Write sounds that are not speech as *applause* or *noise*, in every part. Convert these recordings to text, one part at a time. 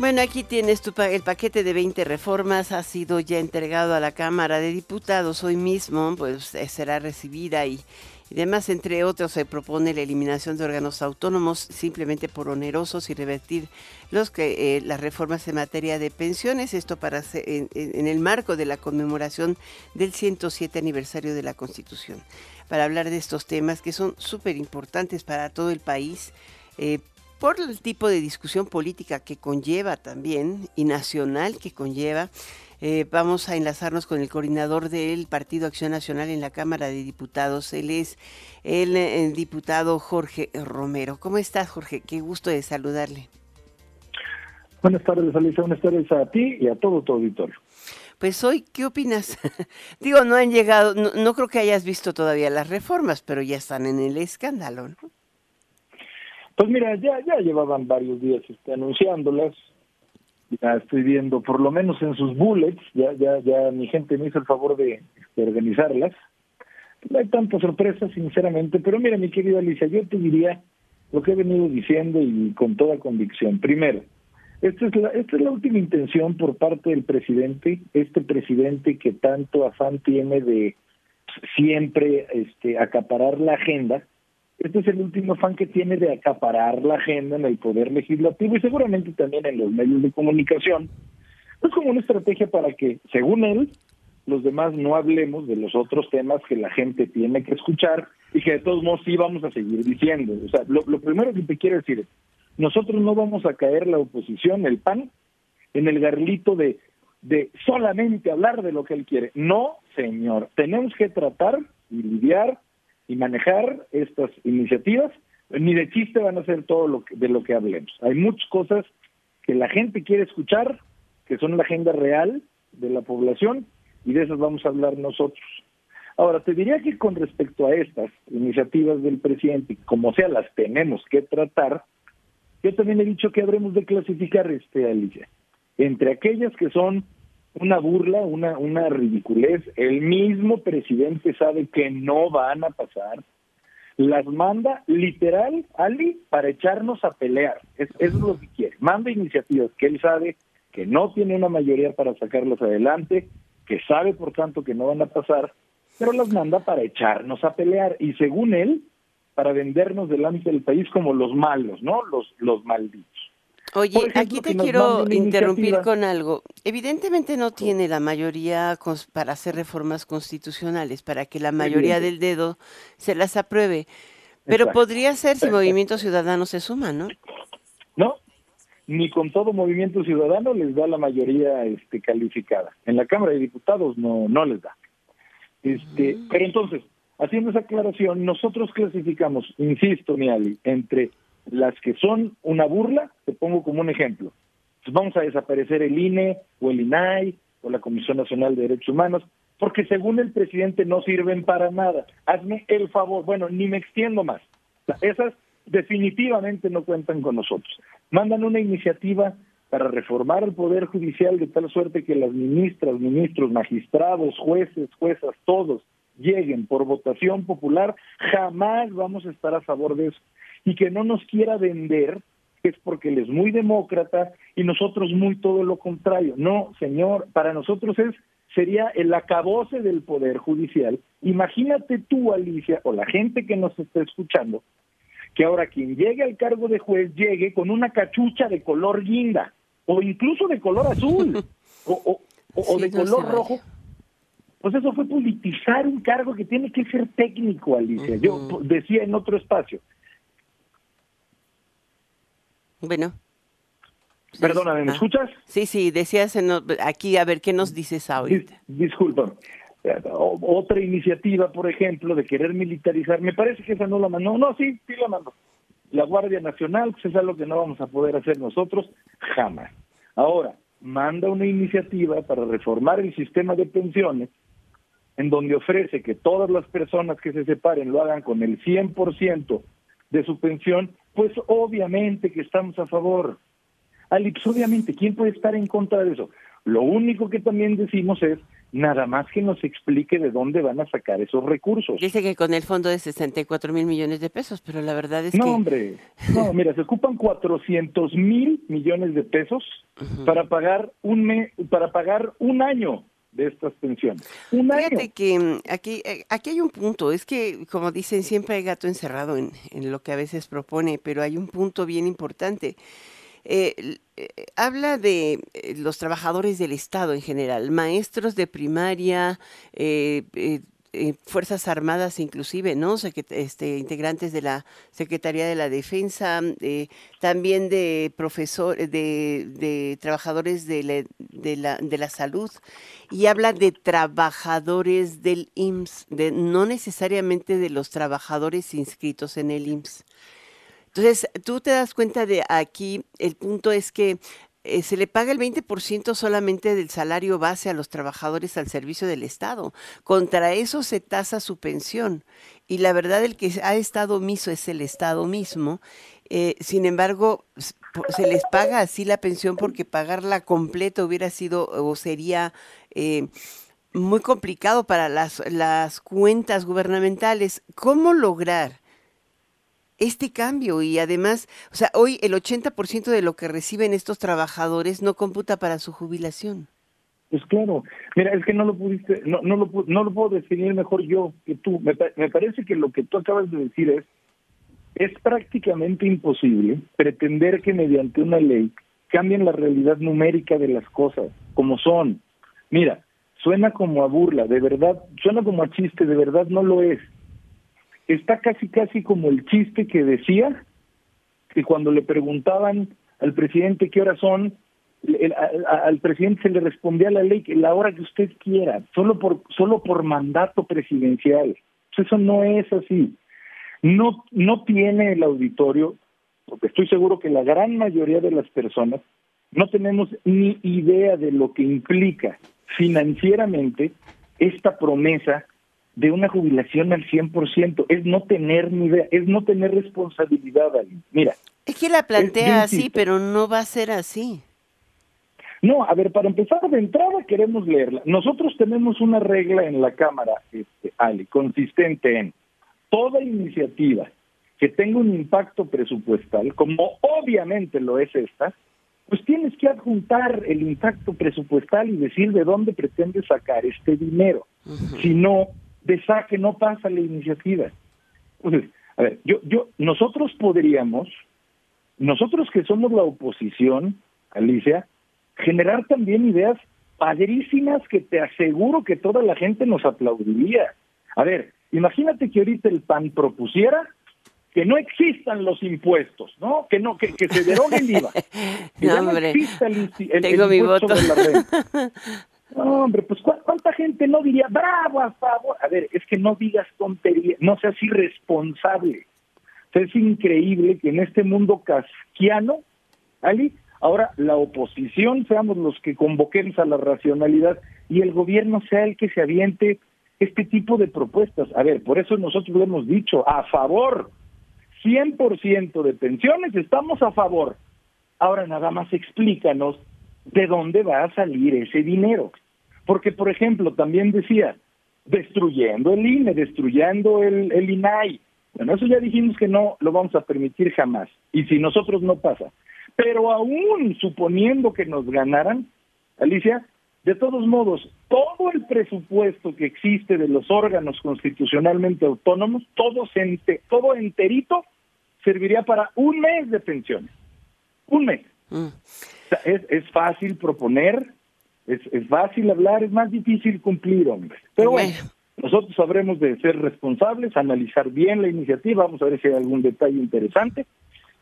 Bueno, aquí tienes tu el paquete de 20 reformas, ha sido ya entregado a la Cámara de Diputados hoy mismo, pues eh, será recibida y, y demás, entre otros, se propone la eliminación de órganos autónomos simplemente por onerosos y revertir los que eh, las reformas en materia de pensiones, esto para en, en, el marco de la conmemoración del 107 aniversario de la Constitución. Para hablar de estos temas que son súper importantes para todo el país, eh, por el tipo de discusión política que conlleva también y nacional que conlleva. Eh, vamos a enlazarnos con el coordinador del Partido Acción Nacional en la Cámara de Diputados. Él es el, el diputado Jorge Romero. ¿Cómo estás, Jorge? Qué gusto de saludarle. Buenas tardes, Alicia. Buenas tardes a ti y a todo tu auditorio. Pues hoy, ¿qué opinas? *laughs* Digo, no han llegado, no, no creo que hayas visto todavía las reformas, pero ya están en el escándalo, ¿no? Pues mira, ya, ya llevaban varios días este, anunciándolas. Ya estoy viendo, por lo menos en sus bullets, ya, ya, ya mi gente me hizo el favor de, organizarlas. No hay tantas sorpresas, sinceramente, pero mira, mi querida Alicia, yo te diría lo que he venido diciendo y con toda convicción. Primero, esta es la, esta es la última intención por parte del presidente, este presidente que tanto afán tiene de siempre este, acaparar la agenda, este es el último afán que tiene de acaparar la agenda en el poder legislativo y seguramente también en los medios de comunicación. Es como una estrategia para que, según él, los demás no hablemos de los otros temas que la gente tiene que escuchar y que de todos modos sí vamos a seguir diciendo. O sea, lo, primero que te quiero decir es, nosotros no vamos a caer la oposición, el PAN, en el garlito de, de solamente hablar de lo que él quiere. No, señor, tenemos que tratar y lidiar y manejar estas iniciativas, ni de chiste van a ser todo lo que, de lo que hablemos. Hay muchas cosas que la gente quiere escuchar, que son la agenda real de la población, y de esas vamos a hablar nosotros. Ahora, te diría que con respecto a estas iniciativas del presidente, como sea, las tenemos que tratar, yo también he dicho que habremos de clasificar, este, Alicia, entre aquellas que son una burla, una, una ridiculez. El mismo presidente sabe que no van a pasar. Las manda literal, Ali, para echarnos a pelear. Es, es lo que quiere. Manda iniciativas que él sabe que no tiene una mayoría para sacarlas adelante, que sabe por tanto que no van a pasar, pero las manda para echarnos a pelear. Y según él, para vendernos delante del país como los malos, ¿no? Los, los malditos. Oye, ejemplo, aquí te quiero interrumpir con algo. Evidentemente no tiene la mayoría para hacer reformas constitucionales, para que la mayoría del dedo se las apruebe. Pero Exacto. podría ser si Movimiento Ciudadano se suma, ¿no? No, ni con todo Movimiento Ciudadano les da la mayoría este, calificada. En la Cámara de Diputados no, no les da. Este, mm. Pero entonces, haciendo esa aclaración, nosotros clasificamos, insisto, Miali, entre las que son una burla, te pongo como un ejemplo. Pues vamos a desaparecer el INE o el INAI o la Comisión Nacional de Derechos Humanos, porque según el presidente no sirven para nada. Hazme el favor, bueno, ni me extiendo más. Esas definitivamente no cuentan con nosotros. Mandan una iniciativa para reformar el Poder Judicial de tal suerte que las ministras, ministros, magistrados, jueces, juezas, todos lleguen por votación popular, jamás vamos a estar a favor de eso y que no nos quiera vender es porque él es muy demócrata y nosotros muy todo lo contrario. No, señor, para nosotros es sería el acabose del poder judicial. Imagínate tú, Alicia, o la gente que nos está escuchando, que ahora quien llegue al cargo de juez llegue con una cachucha de color guinda, o incluso de color azul, *laughs* o, o, o sí, de no color rojo. Pues eso fue politizar un cargo que tiene que ser técnico, Alicia. Uh -huh. Yo decía en otro espacio, bueno. Perdóname, ¿me ah. escuchas? Sí, sí, decías en, aquí, a ver, ¿qué nos dices ahorita? Dis, disculpa. Otra iniciativa, por ejemplo, de querer militarizar, me parece que esa no la mandó. No, sí, sí la mandó. La Guardia Nacional, pues es algo que no vamos a poder hacer nosotros jamás. Ahora, manda una iniciativa para reformar el sistema de pensiones, en donde ofrece que todas las personas que se separen lo hagan con el 100% de su pensión pues obviamente que estamos a favor. Alix, obviamente, ¿quién puede estar en contra de eso? Lo único que también decimos es nada más que nos explique de dónde van a sacar esos recursos. Dice que con el fondo de 64 mil millones de pesos, pero la verdad es no, que... No, hombre, no, *laughs* mira, se ocupan 400 mil millones de pesos para pagar un me, para pagar un año de estas pensiones. Un Fíjate que mm, aquí, eh, aquí hay un punto, es que como dicen, siempre hay gato encerrado en, en lo que a veces propone, pero hay un punto bien importante. Eh, eh, habla de eh, los trabajadores del Estado en general, maestros de primaria, Fuerzas Armadas inclusive, ¿no? este, integrantes de la Secretaría de la Defensa, también de profesores, de, de, trabajadores de la, de, la, de la salud, y habla de trabajadores del IMSS, de, no necesariamente de los trabajadores inscritos en el IMSS. Entonces, tú te das cuenta de aquí, el punto es que eh, se le paga el 20% solamente del salario base a los trabajadores al servicio del Estado. Contra eso se tasa su pensión. Y la verdad, el que ha estado omiso es el Estado mismo. Eh, sin embargo, se les paga así la pensión porque pagarla completa hubiera sido o sería eh, muy complicado para las, las cuentas gubernamentales. ¿Cómo lograr este cambio y además, o sea, hoy el 80% de lo que reciben estos trabajadores no computa para su jubilación. Pues claro, mira, es que no lo pudiste, no, no, lo, no lo puedo definir mejor yo que tú. Me, me parece que lo que tú acabas de decir es, es prácticamente imposible pretender que mediante una ley cambien la realidad numérica de las cosas, como son. Mira, suena como a burla, de verdad, suena como a chiste, de verdad no lo es está casi casi como el chiste que decía que cuando le preguntaban al presidente qué horas son, al presidente se le respondía la ley que la hora que usted quiera, solo por solo por mandato presidencial. Eso no es así. No no tiene el auditorio, porque estoy seguro que la gran mayoría de las personas no tenemos ni idea de lo que implica financieramente esta promesa de una jubilación al 100%, es no tener ni idea, es no tener responsabilidad. Mira. Es que la plantea así, pero no va a ser así. No, a ver, para empezar de entrada queremos leerla. Nosotros tenemos una regla en la Cámara, este, Ali, consistente en toda iniciativa que tenga un impacto presupuestal, como obviamente lo es esta, pues tienes que adjuntar el impacto presupuestal y decir de dónde pretendes sacar este dinero. Si no, de saque no pasa la iniciativa. Entonces, a ver, yo, yo, nosotros podríamos, nosotros que somos la oposición, Alicia, generar también ideas padrísimas que te aseguro que toda la gente nos aplaudiría. A ver, imagínate que ahorita el PAN propusiera que no existan los impuestos, ¿no? Que no, que, que se derogue el IVA. *laughs* Que no, exista el, Tengo mi voto. la renta. *laughs* No, hombre, pues ¿cuánta gente no diría, bravo, a favor? A ver, es que no digas tontería, no seas irresponsable. es increíble que en este mundo casquiano, Ali, ahora la oposición seamos los que convoquemos a la racionalidad y el gobierno sea el que se aviente este tipo de propuestas. A ver, por eso nosotros lo hemos dicho, a favor, 100% de pensiones, estamos a favor. Ahora nada más explícanos de dónde va a salir ese dinero. Porque, por ejemplo, también decía, destruyendo el INE, destruyendo el, el INAI. Bueno, eso ya dijimos que no lo vamos a permitir jamás. Y si nosotros no pasa. Pero aún suponiendo que nos ganaran, Alicia, de todos modos, todo el presupuesto que existe de los órganos constitucionalmente autónomos, todo, todo enterito, serviría para un mes de pensiones. Un mes. Mm. es, es fácil proponer, es, es fácil hablar, es más difícil cumplir, hombre. Pero bueno, nosotros sabremos de ser responsables, analizar bien la iniciativa, vamos a ver si hay algún detalle interesante.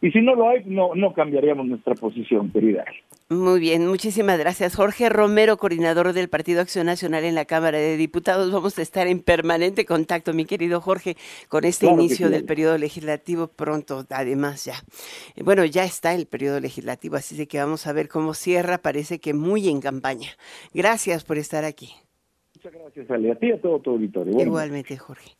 Y si no lo hay, no, no cambiaríamos nuestra posición, querida. Muy bien, muchísimas gracias. Jorge Romero, coordinador del Partido Acción Nacional en la Cámara de Diputados. Vamos a estar en permanente contacto, mi querido Jorge, con este inicio del periodo legislativo pronto, además ya. Bueno, ya está el periodo legislativo, así de que vamos a ver cómo cierra, parece que muy en campaña. Gracias por estar aquí. Muchas gracias, Ale. A ti y a todo tu auditorio. Igualmente, Jorge.